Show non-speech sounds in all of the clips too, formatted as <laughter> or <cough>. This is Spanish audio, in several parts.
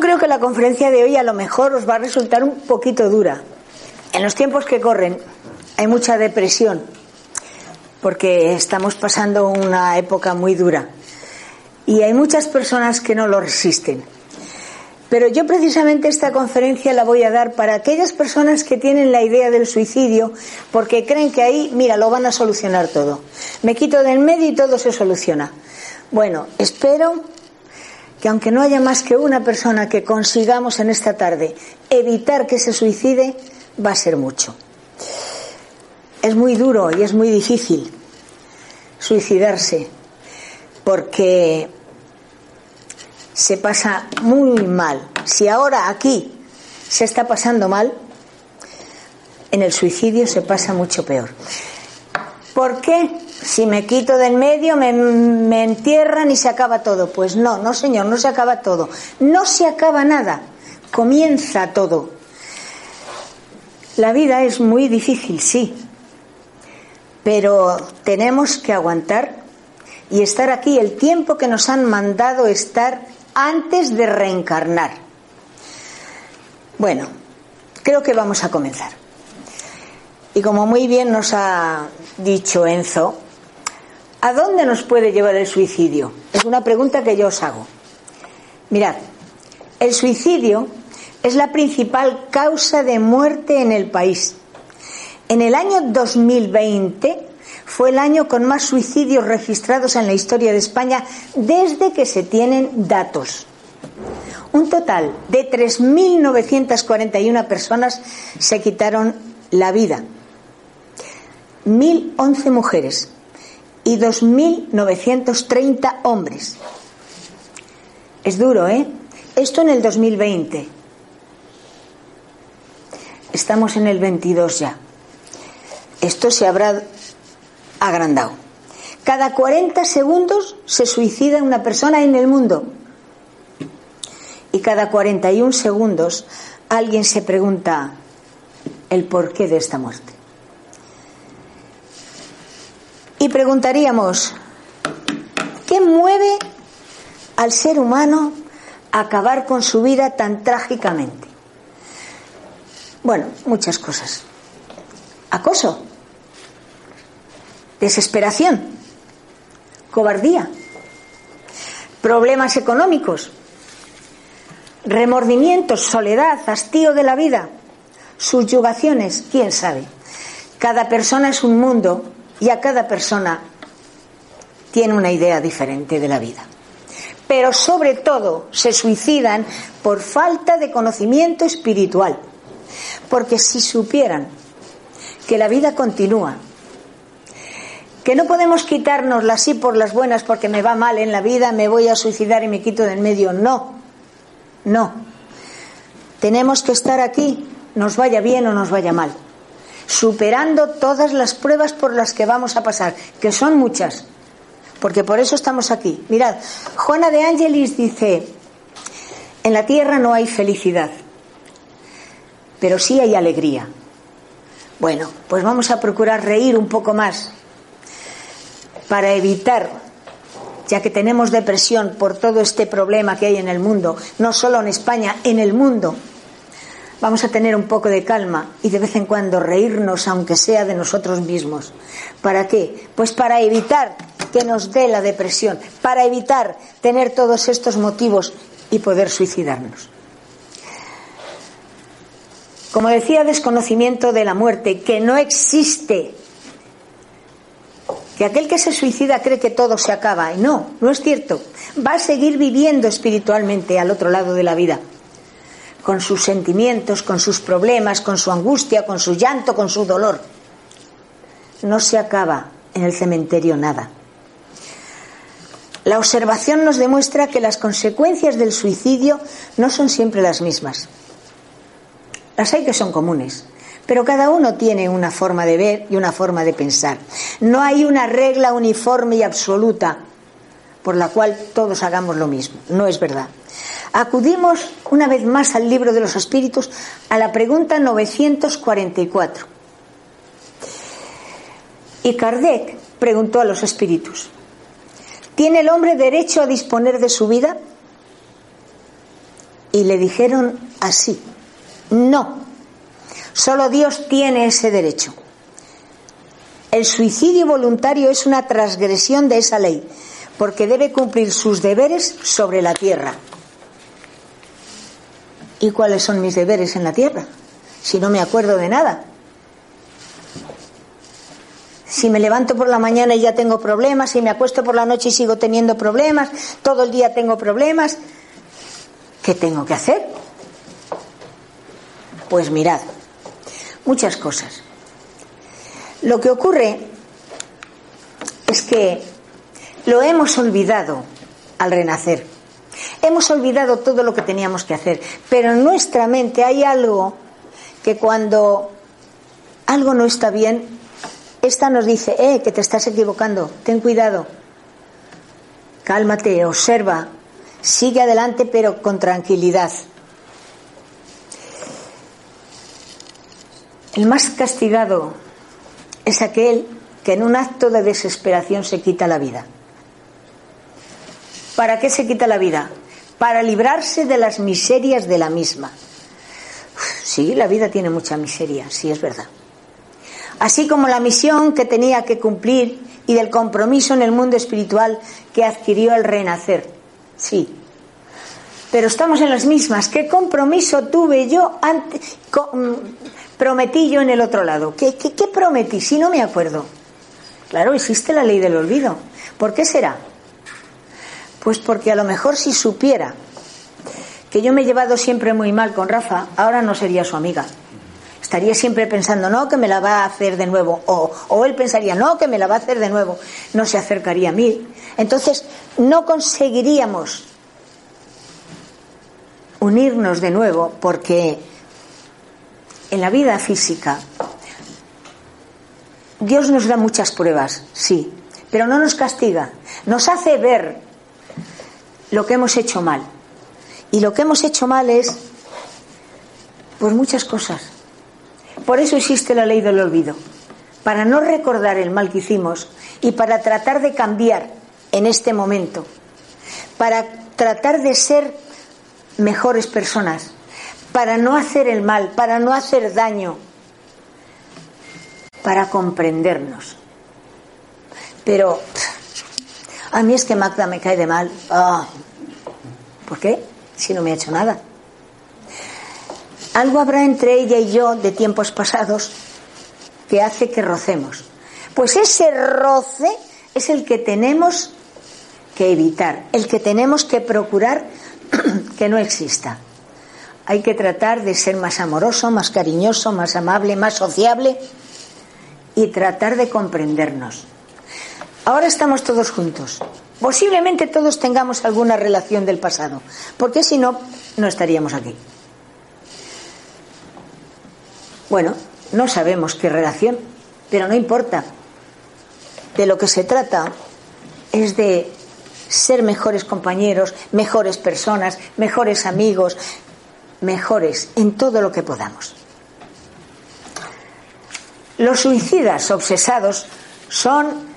Creo que la conferencia de hoy a lo mejor os va a resultar un poquito dura. En los tiempos que corren hay mucha depresión porque estamos pasando una época muy dura y hay muchas personas que no lo resisten. Pero yo precisamente esta conferencia la voy a dar para aquellas personas que tienen la idea del suicidio porque creen que ahí, mira, lo van a solucionar todo. Me quito del medio y todo se soluciona. Bueno, espero que aunque no haya más que una persona que consigamos en esta tarde evitar que se suicide, va a ser mucho. Es muy duro y es muy difícil suicidarse porque se pasa muy mal. Si ahora aquí se está pasando mal, en el suicidio se pasa mucho peor. ¿Por qué? Si me quito del medio, me, me, entierran y se acaba todo. Pues no, no señor, no se acaba todo. No se acaba nada. Comienza todo. La vida es muy difícil, sí. Pero tenemos que aguantar y estar aquí el tiempo que nos han mandado estar antes de reencarnar. Bueno, creo que vamos a comenzar. Y como muy bien nos ha dicho Enzo, ¿a dónde nos puede llevar el suicidio? Es una pregunta que yo os hago. Mirad, el suicidio es la principal causa de muerte en el país. En el año 2020 fue el año con más suicidios registrados en la historia de España desde que se tienen datos. Un total de 3.941 personas se quitaron la vida. 1.011 mujeres y 2.930 hombres. Es duro, ¿eh? Esto en el 2020. Estamos en el 22 ya. Esto se habrá agrandado. Cada 40 segundos se suicida una persona en el mundo. Y cada 41 segundos alguien se pregunta el porqué de esta muerte. Preguntaríamos, ¿qué mueve al ser humano a acabar con su vida tan trágicamente? Bueno, muchas cosas. Acoso, desesperación, cobardía, problemas económicos, remordimientos, soledad, hastío de la vida, subyugaciones, quién sabe. Cada persona es un mundo y a cada persona tiene una idea diferente de la vida. Pero sobre todo se suicidan por falta de conocimiento espiritual. Porque si supieran que la vida continúa, que no podemos quitárnosla así por las buenas porque me va mal en la vida, me voy a suicidar y me quito del medio. No, no. Tenemos que estar aquí, nos vaya bien o nos vaya mal, superando todas las pruebas por las que vamos a pasar, que son muchas, porque por eso estamos aquí. Mirad, Juana de Ángelis dice, en la tierra no hay felicidad, pero sí hay alegría. Bueno, pues vamos a procurar reír un poco más para evitar, ya que tenemos depresión por todo este problema que hay en el mundo, no solo en España, en el mundo, vamos a tener un poco de calma y de vez en cuando reírnos, aunque sea de nosotros mismos. ¿Para qué? Pues para evitar que nos dé la depresión, para evitar tener todos estos motivos y poder suicidarnos. Como decía, desconocimiento de la muerte, que no existe que aquel que se suicida cree que todo se acaba. Y no, no es cierto. Va a seguir viviendo espiritualmente al otro lado de la vida, con sus sentimientos, con sus problemas, con su angustia, con su llanto, con su dolor. No se acaba en el cementerio nada. La observación nos demuestra que las consecuencias del suicidio no son siempre las mismas. Las hay que son comunes, pero cada uno tiene una forma de ver y una forma de pensar. No hay una regla uniforme y absoluta por la cual todos hagamos lo mismo. No es verdad. Acudimos una vez más al libro de los espíritus a la pregunta 944. Y Kardec preguntó a los espíritus, ¿tiene el hombre derecho a disponer de su vida? y le dijeron así, no, solo Dios tiene ese derecho. El suicidio voluntario es una transgresión de esa ley, porque debe cumplir sus deberes sobre la tierra. ¿Y cuáles son mis deberes en la tierra? Si no me acuerdo de nada. Si me levanto por la mañana y ya tengo problemas, si me acuesto por la noche y sigo teniendo problemas, todo el día tengo problemas, ¿qué tengo que hacer? Pues mirad, muchas cosas. Lo que ocurre es que lo hemos olvidado al renacer. Hemos olvidado todo lo que teníamos que hacer, pero en nuestra mente hay algo que cuando algo no está bien, esta nos dice, eh, que te estás equivocando, ten cuidado, cálmate, observa, sigue adelante pero con tranquilidad. El más castigado es aquel que en un acto de desesperación se quita la vida. ¿Para qué se quita la vida? Para librarse de las miserias de la misma. Sí, la vida tiene mucha miseria, sí es verdad así como la misión que tenía que cumplir y del compromiso en el mundo espiritual que adquirió al renacer. Sí. Pero estamos en las mismas. ¿Qué compromiso tuve yo ante, mm, prometí yo en el otro lado? ¿Qué, ¿Qué, qué, prometí? Si no me acuerdo. Claro, existe la ley del olvido. ¿Por qué será? Pues porque a lo mejor si supiera que yo me he llevado siempre muy mal con Rafa, ahora no sería su amiga. Estaría siempre pensando, no, que me la va a hacer de nuevo, o, o, él pensaría, no, que me la va a hacer de nuevo, no se acercaría a mí. Entonces, no conseguiríamos unirnos de nuevo porque en la vida física Dios nos da muchas pruebas, sí, pero no nos castiga, nos hace ver lo que hemos hecho mal. Y lo que hemos hecho mal es, pues muchas cosas por eso existe la ley del olvido, para no recordar el mal que hicimos y para tratar de cambiar en este momento, para tratar de ser mejores personas, para no hacer el mal, para no hacer daño, para comprendernos. Pero a mí es que Magda me cae de mal. ¿Por qué? Si no me ha hecho nada. Algo habrá entre ella y yo de tiempos pasados que hace que rocemos. Pues ese roce es el que tenemos que evitar, el que tenemos que procurar <clears throat> que no exista. Hay que tratar de ser más amoroso, más cariñoso, más amable, más sociable y tratar de comprendernos. Ahora estamos todos juntos. Posiblemente todos tengamos alguna relación del pasado, porque si no, no estaríamos aquí. Bueno, no sabemos qué relación, pero no importa. De lo que se trata es de ser mejores compañeros, mejores personas, mejores amigos, mejores en todo lo que podamos. Los suicidas obsesados son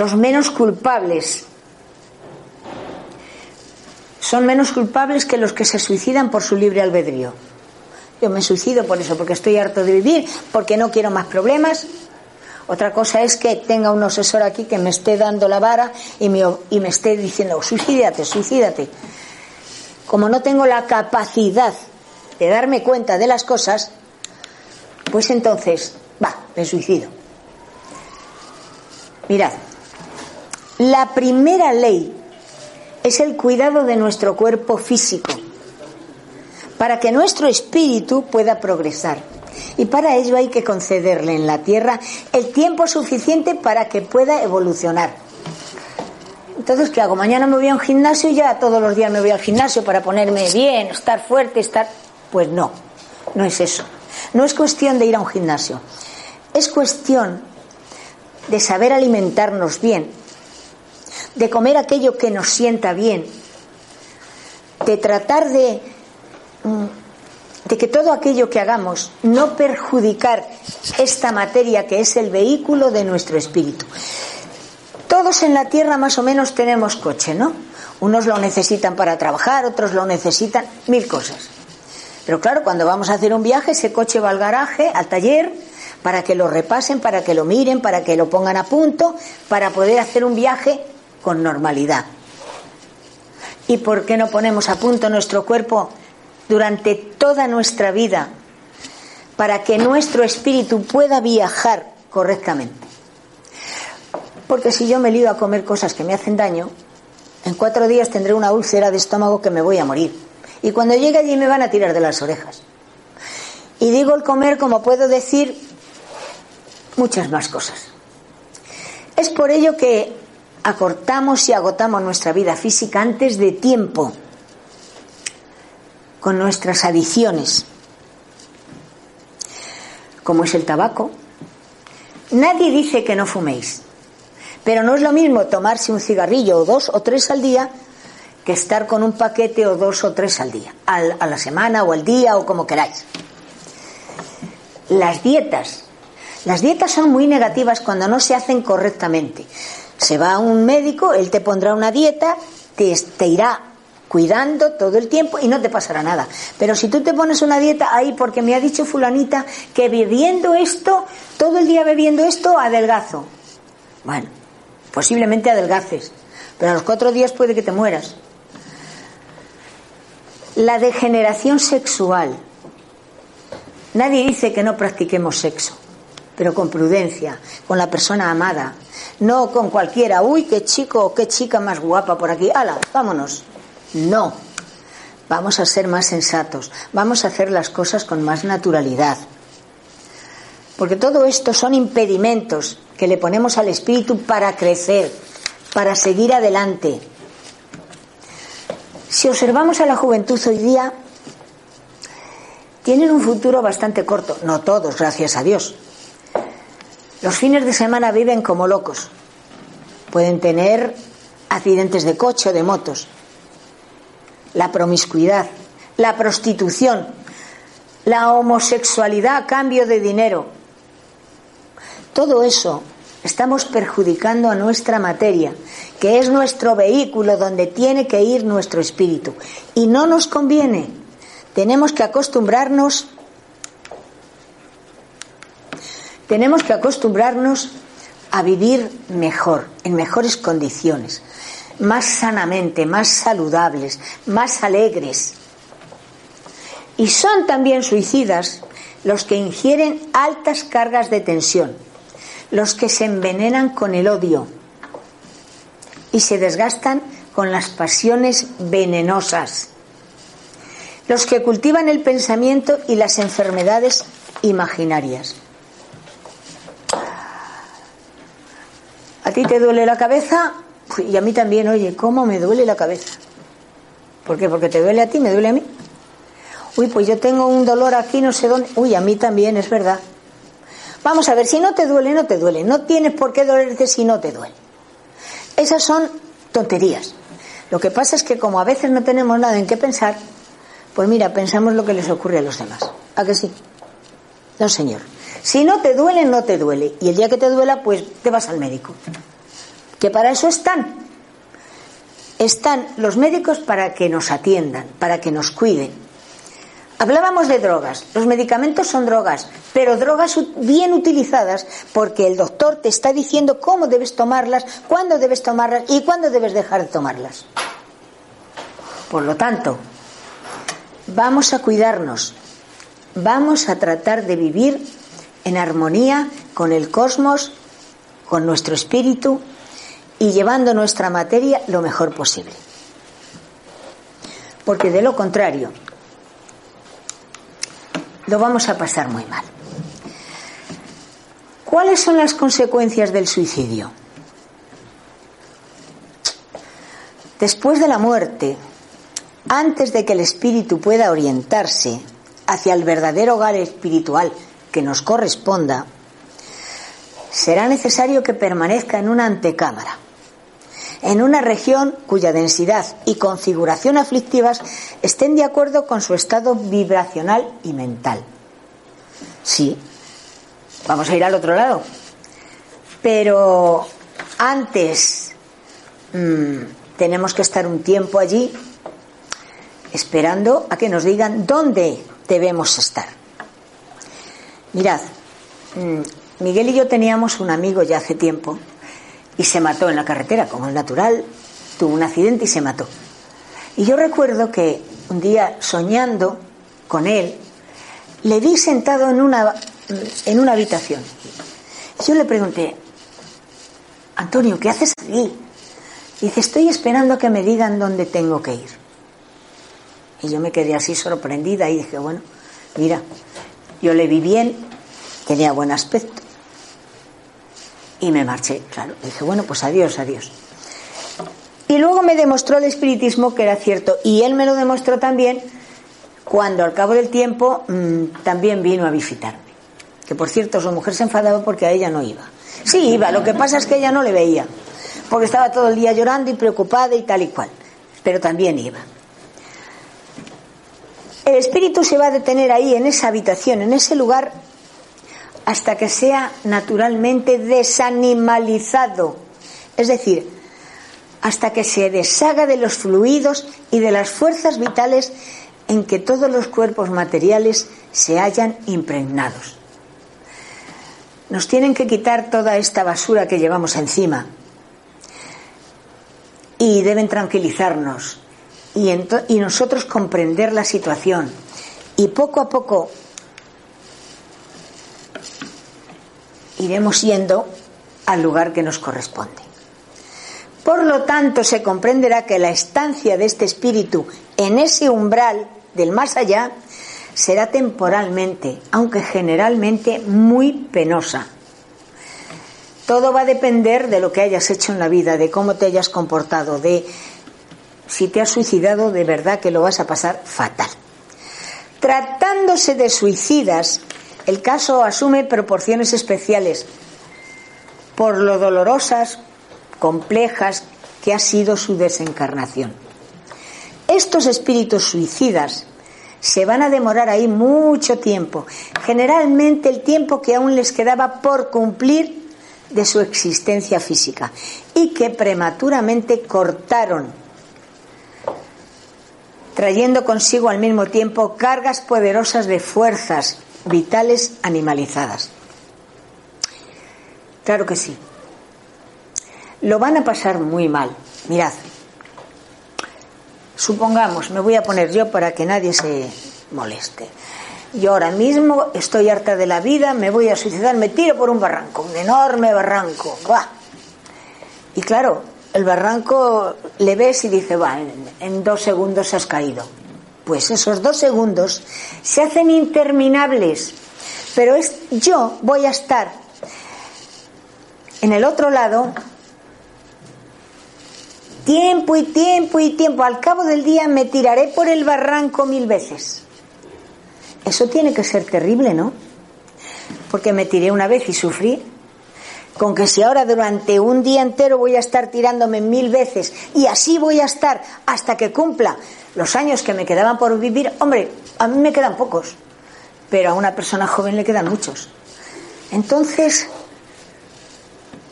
los menos culpables. Son menos culpables que los que se suicidan por su libre albedrío. Yo me suicido por eso, porque estoy harto de vivir, porque no quiero más problemas. Otra cosa es que tenga un asesor aquí que me esté dando la vara y me, esté diciendo, suicídate, suicídate. Como no tengo la capacidad de darme cuenta de las cosas, pues entonces, va, me suicido. Mirad, la primera ley es el cuidado de nuestro cuerpo físico para que nuestro espíritu pueda progresar. Y para ello hay que concederle en la tierra el tiempo suficiente para que pueda evolucionar. Entonces, ¿qué hago? Mañana me voy a un gimnasio y ya todos los días me voy al gimnasio para ponerme bien, estar fuerte, estar... Pues no, no es eso. No es cuestión de ir a un gimnasio. Es cuestión de saber alimentarnos bien, de comer aquello que nos sienta bien, de tratar de Mm, de que todo aquello que hagamos no perjudicar esta materia que es el vehículo de nuestro espíritu. Todos en la tierra más o menos tenemos coche, ¿no? Unos lo necesitan para trabajar, otros lo necesitan, mil cosas. Pero claro, cuando vamos a hacer un viaje, ese coche va al garaje, al taller, para que lo repasen, para que lo miren, para que lo pongan a punto, para poder hacer un viaje con normalidad. ¿Y por qué no ponemos a punto nuestro cuerpo durante toda nuestra vida para que nuestro espíritu pueda viajar correctamente? Porque si yo me lío a comer cosas que me hacen daño, en cuatro días tendré una úlcera de estómago que me voy a morir. Y cuando llegue allí me van a tirar de las orejas. Y digo el comer como puedo decir muchas más cosas. Es por ello que acortamos y agotamos nuestra vida física antes de tiempo con nuestras adicciones, como es el tabaco. Nadie dice que no fuméis, pero no es lo mismo tomarse un cigarrillo o dos o tres al día que estar con un paquete o dos o tres al día, a la semana o al día o como queráis. Las dietas. Las dietas son muy negativas cuando no se hacen correctamente. Se va a un médico, él te pondrá una dieta, te, te irá cuidando todo el tiempo y no te pasará nada. Pero si tú te pones una dieta ahí porque me ha dicho fulanita que bebiendo esto, todo el día bebiendo esto, adelgazo. Bueno, posiblemente adelgaces, pero a los cuatro días puede que te mueras. La degeneración sexual. Nadie dice que no practiquemos sexo, pero con prudencia, con la persona amada, no con cualquiera. Uy, qué chico o qué chica más guapa por aquí. ¡Hala! Vámonos. No. Vamos a ser más sensatos. Vamos a hacer las cosas con más naturalidad. Porque todo esto son impedimentos que le ponemos al espíritu para crecer, para seguir adelante. Si observamos a la juventud hoy día, tienen un futuro bastante corto. No todos, gracias a Dios. Los fines de semana viven como locos. Pueden tener accidentes de coche o de motos. La promiscuidad, la prostitución, la homosexualidad a cambio de dinero. Todo eso estamos perjudicando a nuestra materia, que es nuestro vehículo donde tiene que ir nuestro espíritu. Y no nos conviene. Tenemos que acostumbrarnos tenemos que acostumbrarnos a vivir mejor, en mejores condiciones, más sanamente, más saludables, más alegres. Y son también suicidas los que ingieren altas cargas de tensión los que se envenenan con el odio y se desgastan con las pasiones venenosas, los que cultivan el pensamiento y las enfermedades imaginarias. ¿A ti te duele la cabeza? Y a mí también, oye, ¿cómo me duele la cabeza? ¿Por qué? Porque te duele a ti, me duele a mí. Uy, pues yo tengo un dolor aquí, no sé dónde. Uy, a mí también, es verdad. Vamos a ver, si no te duele, no te duele. No tienes por qué dolerte si no te duele. Esas son tonterías. Lo que pasa es que como a veces no tenemos nada en qué pensar, pues mira, pensamos lo que les ocurre a los demás. ¿A que sí? No, señor. Si no te duele, no te duele. Y el día que te duela, pues te vas al médico. Que para eso están. Están los médicos para que nos atiendan, para que nos cuiden, Hablábamos de drogas. Los medicamentos son drogas, pero drogas bien utilizadas porque el doctor te está diciendo cómo debes tomarlas, cuándo debes tomarlas y cuándo debes dejar de tomarlas. Por lo tanto, vamos a cuidarnos, vamos a tratar de vivir en armonía con el cosmos, con nuestro espíritu y llevando nuestra materia lo mejor posible. Porque de lo contrario, lo vamos a pasar muy mal. ¿Cuáles son las consecuencias del suicidio? Después de la muerte, antes de que el espíritu pueda orientarse hacia el verdadero hogar espiritual que nos corresponda, será necesario que permanezca en una antecámara en una región cuya densidad y configuración aflictivas estén de acuerdo con su estado vibracional y mental. Sí, vamos a ir al otro lado. Pero antes, mm, tenemos que estar un tiempo allí esperando a que nos digan dónde debemos estar. Mirad, mm, Miguel y yo teníamos un amigo ya hace tiempo y se mató en la carretera, como es natural, tuvo un accidente y se mató. Y yo recuerdo que un día soñando con él, le vi sentado en una, en una habitación. Yo le pregunté, Antonio, ¿qué haces aquí? dice, estoy esperando a que me digan dónde tengo que ir. Y yo me quedé así sorprendida y dije, bueno, mira, yo le vi bien, tenía buen aspecto. Y me marché, claro. Dije, bueno, pues adiós, adiós. Y luego me demostró el espiritismo que era cierto. Y él me lo demostró también cuando al cabo del tiempo mm, también vino a visitarme. Que por cierto, su mujer se enfadaba porque a ella no iba. Sí, iba, lo que pasa es que ella no le veía, porque estaba todo el día llorando y preocupada y tal y cual. Pero también iba. El espíritu se va a detener ahí, en esa habitación, en ese lugar, hasta que sea naturalmente desanimalizado. Es decir, hasta que se deshaga de los fluidos y de las fuerzas vitales en que todos los cuerpos materiales se hayan impregnados. Nos tienen que quitar toda esta basura que llevamos encima y deben tranquilizarnos y, nosotros comprender la situación y poco a poco iremos yendo al lugar que nos corresponde. Por lo tanto, se comprenderá que la estancia de este espíritu en ese umbral del más allá será temporalmente, aunque generalmente muy penosa. Todo va a depender de lo que hayas hecho en la vida, de cómo te hayas comportado, de si te has suicidado, de verdad que lo vas a pasar fatal. Tratándose de suicidas, el caso asume proporciones especiales por lo dolorosas, complejas que ha sido su desencarnación. Estos espíritus suicidas se van a demorar ahí mucho tiempo, generalmente el tiempo que aún les quedaba por cumplir de su existencia física y que prematuramente cortaron, trayendo consigo al mismo tiempo cargas poderosas de fuerzas vitales animalizadas. Claro que sí. Lo van a pasar muy mal. Mirad, supongamos, me voy a poner yo para que nadie se moleste. Yo ahora mismo estoy harta de la vida, me voy a suicidar, me tiro por un barranco, un enorme barranco. ¡Buah! Y claro, el barranco le ves y dice, va, en, dos segundos has caído. Pues esos dos segundos se hacen interminables. Pero es, yo voy a estar en el otro lado tiempo y tiempo y tiempo. Al cabo del día me tiraré por el barranco mil veces. Eso tiene que ser terrible, ¿no? Porque me tiré una vez y sufrí. Con que si ahora durante un día entero voy a estar tirándome mil veces y así voy a estar hasta que cumpla los años que me quedaban por vivir, hombre, a mí me quedan pocos, pero a una persona joven le quedan muchos. Entonces,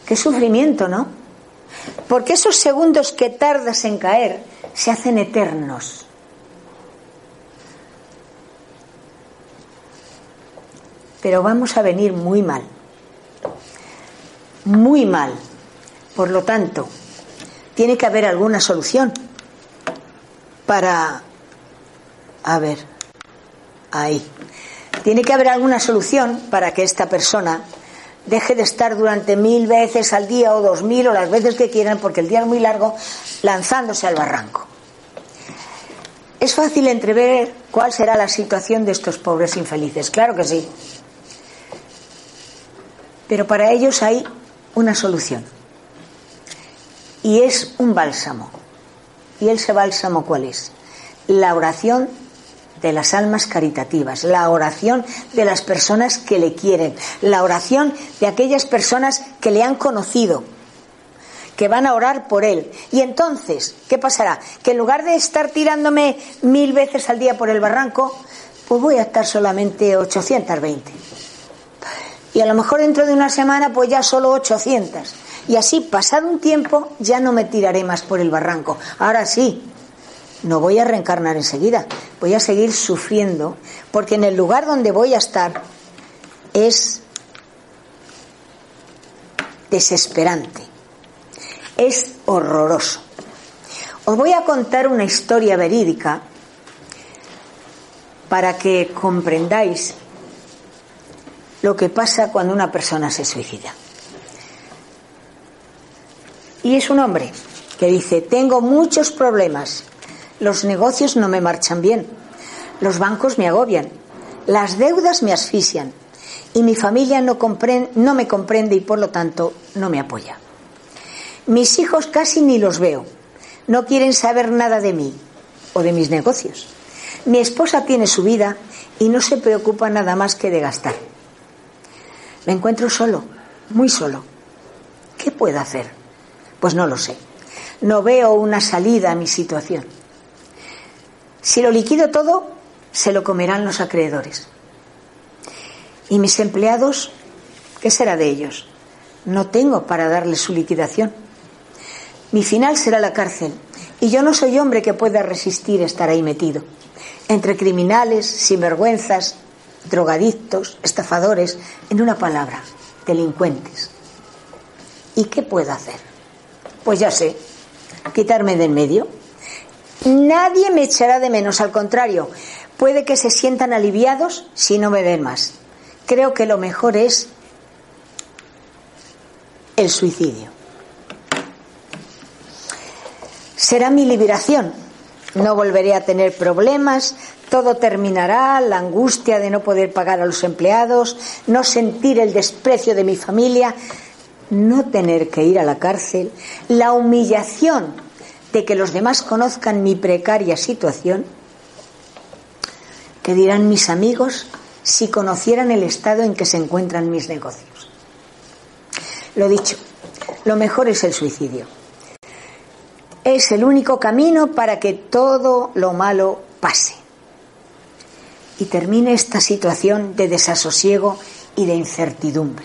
qué sufrimiento, ¿no? Porque esos segundos que tardas en caer se hacen eternos. pero vamos a venir muy mal. Muy mal. Por lo tanto, tiene que haber alguna solución para... A ver, ahí. Tiene que haber alguna solución para que esta persona deje de estar durante mil veces al día o dos mil o las veces que quieran, porque el día es muy largo, lanzándose al barranco. Es fácil entrever cuál será la situación de estos pobres infelices, claro que sí. Pero para ellos hay una solución. Y es un bálsamo. ¿Y ese bálsamo cuál es? La oración de las almas caritativas, la oración de las personas que le quieren, la oración de aquellas personas que le han conocido, que van a orar por él. Y entonces, ¿qué pasará? Que en lugar de estar tirándome mil veces al día por el barranco, pues voy a estar solamente 820 y a lo mejor dentro de una semana pues ya solo 800 Y así, pasado un tiempo, ya no me tiraré más por el barranco. Ahora sí, no voy a reencarnar enseguida, voy a seguir sufriendo, porque en el lugar donde voy a estar es desesperante, es horroroso. Os voy a contar una historia verídica para que comprendáis lo que pasa cuando una persona se suicida. Y es un hombre que dice, tengo muchos problemas, los negocios no me marchan bien, los bancos me agobian, las deudas me asfixian y mi familia no, no me comprende y por lo tanto no me apoya. Mis hijos casi ni los veo, no quieren saber nada de mí o de mis negocios. Mi esposa tiene su vida y no se preocupa nada más que de gastar. Me encuentro solo, muy solo. ¿Qué puedo hacer? Pues no lo sé. No veo una salida a mi situación. Si lo liquido todo, se lo comerán los acreedores. ¿Y mis empleados? ¿Qué será de ellos? No tengo para darles su liquidación. Mi final será la cárcel. Y yo no soy hombre que pueda resistir estar ahí metido. Entre criminales, sinvergüenzas, drogadictos, estafadores, en una palabra, delincuentes. ¿Y qué puedo hacer? Pues ya sé, quitarme de en medio. Nadie me echará de menos, al contrario, puede que se sientan aliviados si no me ven más. Creo que lo mejor es el suicidio. Será mi liberación. No volveré a tener problemas, todo terminará, la angustia de no poder pagar a los empleados, no sentir el desprecio de mi familia, no tener que ir a la cárcel, la humillación de que los demás conozcan mi precaria situación. ¿Qué dirán mis amigos si conocieran el estado en que se encuentran mis negocios? Lo dicho, lo mejor es el suicidio. Es el único camino para que todo lo malo pase y termine esta situación de desasosiego y de incertidumbre.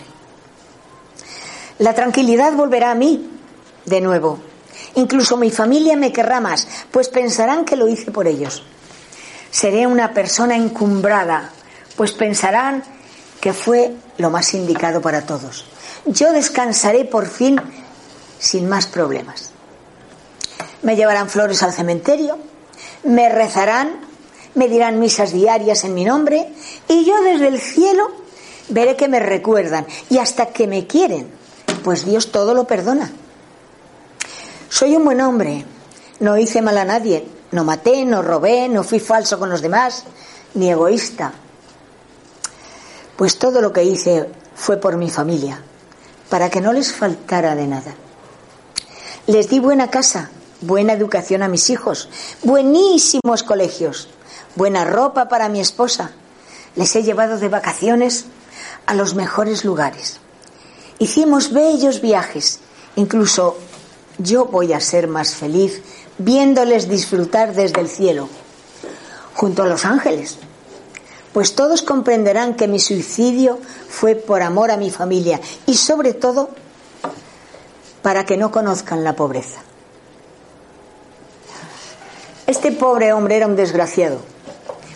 La tranquilidad volverá a mí de nuevo. Incluso mi familia me querrá más, pues pensarán que lo hice por ellos. Seré una persona encumbrada, pues pensarán que fue lo más indicado para todos. Yo descansaré por fin sin más problemas. Me llevarán flores al cementerio, me rezarán me dirán misas diarias en mi nombre y yo desde el cielo veré que me recuerdan y hasta que me quieren, pues Dios todo lo perdona. Soy un buen hombre, no hice mal a nadie, no maté, no robé, no fui falso con los demás, ni egoísta. Pues todo lo que hice fue por mi familia, para que no les faltara de nada. Les di buena casa, buena educación a mis hijos, buenísimos colegios, buena ropa para mi esposa. Les he llevado de vacaciones a los mejores lugares. Hicimos bellos viajes. Incluso yo voy a ser más feliz viéndoles disfrutar desde el cielo, junto a los ángeles. Pues todos comprenderán que mi suicidio fue por amor a mi familia y sobre todo para que no conozcan la pobreza. Este pobre hombre era un desgraciado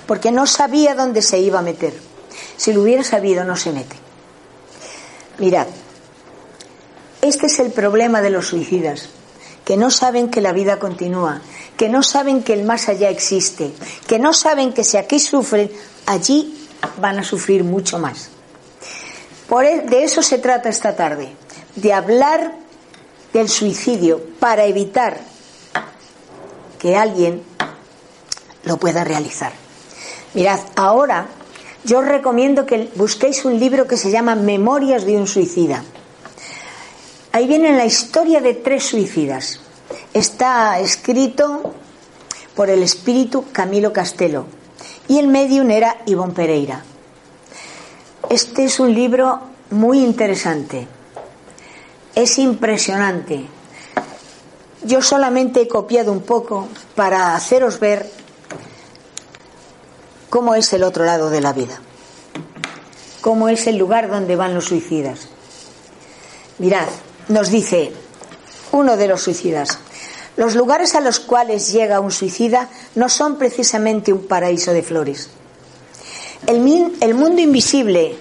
porque no sabía dónde se iba a meter. Si lo hubiera sabido, no se mete. Mirad, este es el problema de los suicidas, que no saben que la vida continúa, que no saben que el más allá existe, que no saben que si aquí sufren, allí van a sufrir mucho más. Por e, de eso se trata esta tarde, de hablar del suicidio para evitar que alguien lo pueda realizar. Mirad, ahora yo os recomiendo que busquéis un libro que se llama Memorias de un suicida. Ahí viene la historia de tres suicidas. Está escrito por el espíritu Camilo Castelo y el medium era Ivonne Pereira. Este es un libro muy interesante. Es impresionante. Yo solamente he copiado un poco para haceros ver cómo es el otro lado de la vida, cómo es el lugar donde van los suicidas. Mirad, nos dice uno de los suicidas, los lugares a los cuales llega un suicida no son precisamente un paraíso de flores. El, el mundo invisible,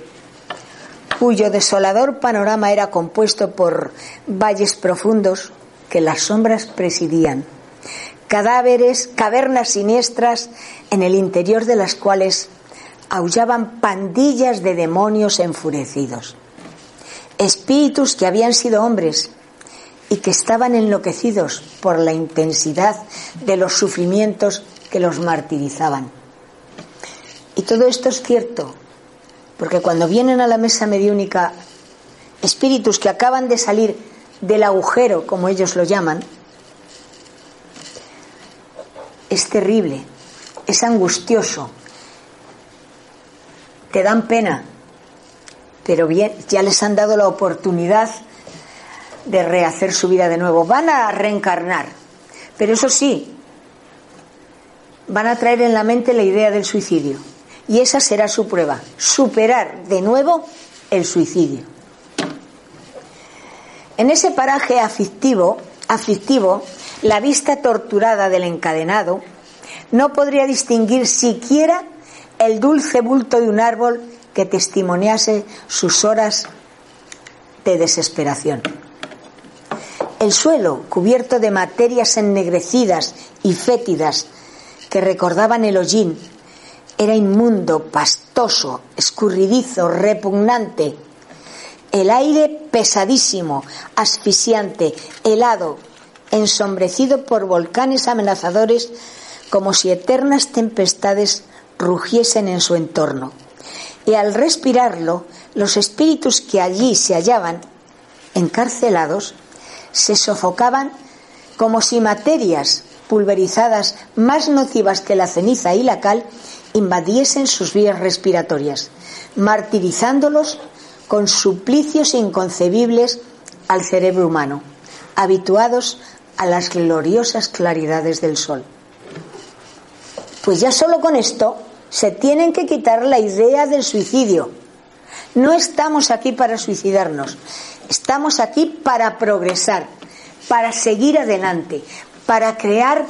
cuyo desolador panorama era compuesto por valles profundos que las sombras presidían, cadáveres, cavernas siniestras en el interior de las cuales aullaban pandillas de demonios enfurecidos, espíritus que habían sido hombres y que estaban enloquecidos por la intensidad de los sufrimientos que los martirizaban. Y todo esto es cierto, porque cuando vienen a la mesa mediúnica espíritus que acaban de salir del agujero, como ellos lo llaman, es terrible, es angustioso, te dan pena, pero bien, ya les han dado la oportunidad de rehacer su vida de nuevo. Van a reencarnar, pero eso sí, van a traer en la mente la idea del suicidio. Y esa será su prueba, superar de nuevo el suicidio. En ese paraje aflictivo, la vista torturada del encadenado no podría distinguir siquiera el dulce bulto de un árbol que testimoniase sus horas de desesperación. El suelo, cubierto de materias ennegrecidas y fétidas que recordaban el hollín, era inmundo, pastoso, escurridizo, repugnante. El aire pesadísimo, asfixiante, helado, ensombrecido por volcanes amenazadores, como si eternas tempestades rugiesen en su entorno. Y al respirarlo, los espíritus que allí se hallaban, encarcelados, se sofocaban como si materias pulverizadas más nocivas que la ceniza y la cal invadiesen sus vías respiratorias, martirizándolos con suplicios inconcebibles al cerebro humano, habituados a las gloriosas claridades del sol. Pues ya solo con esto se tienen que quitar la idea del suicidio. No estamos aquí para suicidarnos, estamos aquí para progresar, para seguir adelante, para crear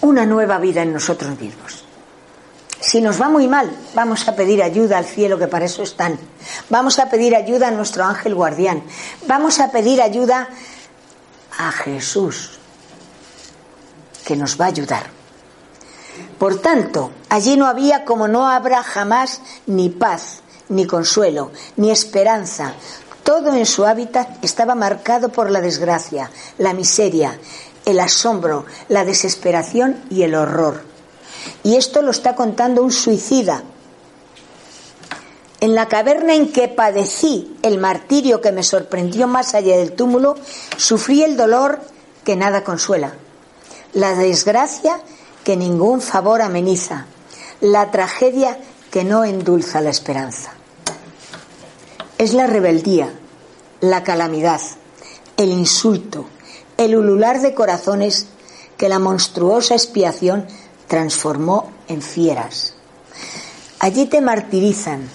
una nueva vida en nosotros mismos. Si nos va muy mal, vamos a pedir ayuda al cielo, que para eso están. Vamos a pedir ayuda a nuestro ángel guardián. Vamos a pedir ayuda a Jesús, que nos va a ayudar. Por tanto, allí no había como no habrá jamás ni paz, ni consuelo, ni esperanza. Todo en su hábitat estaba marcado por la desgracia, la miseria, el asombro, la desesperación y el horror. Y esto lo está contando un suicida. En la caverna en que padecí el martirio que me sorprendió más allá del túmulo, sufrí el dolor que nada consuela, la desgracia que ningún favor ameniza, la tragedia que no endulza la esperanza. Es la rebeldía, la calamidad, el insulto, el ulular de corazones que la monstruosa expiación transformó en fieras. Allí te martirizan,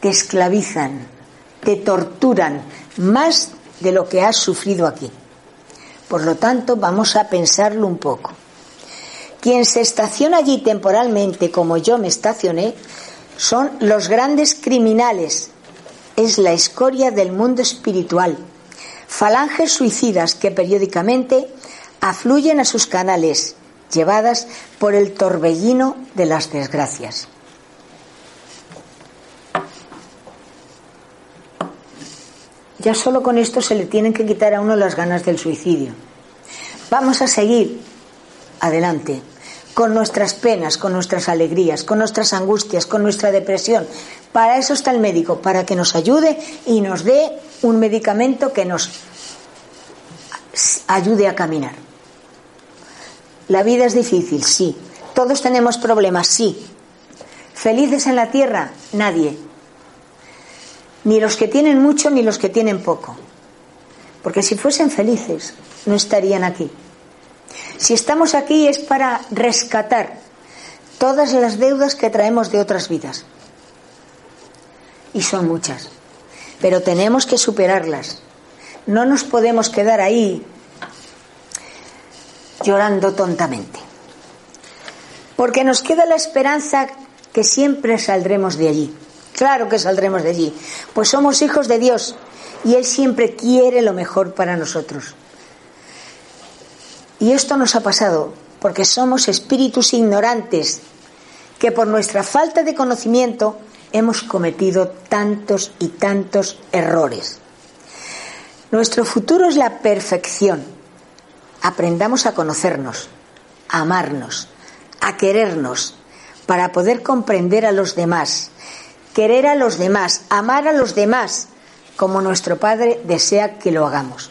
te esclavizan, te torturan más de lo que has sufrido aquí. Por lo tanto, vamos a pensarlo un poco. Quien se estaciona allí temporalmente, como yo me estacioné, son los grandes criminales. Es la escoria del mundo espiritual. Falanges suicidas que periódicamente afluyen a sus canales, llevadas por el torbellino de las desgracias. Ya solo con esto se le tienen que quitar a uno las ganas del suicidio. Vamos a seguir adelante con nuestras penas, con nuestras alegrías, con nuestras angustias, con nuestra depresión. Para eso está el médico, para que nos ayude y nos dé un medicamento que nos ayude a caminar. La vida es difícil, sí. Todos tenemos problemas, sí. ¿Felices en la tierra? Nadie ni los que tienen mucho ni los que tienen poco. Porque si fuesen felices, no estarían aquí. Si estamos aquí es para rescatar todas las deudas que traemos de otras vidas. Y son muchas. pero tenemos que superarlas. No nos podemos quedar ahí llorando tontamente. Porque nos queda la esperanza que siempre saldremos de allí. Claro que saldremos de allí, pues somos hijos de Dios y Él siempre quiere lo mejor para nosotros. Y esto nos ha pasado porque somos espíritus ignorantes que por nuestra falta de conocimiento hemos cometido tantos y tantos errores. Nuestro futuro es la perfección. Aprendamos a conocernos, a amarnos, a querernos, para poder comprender a los demás, querer a los demás, amar a los demás, como nuestro Padre desea que lo hagamos.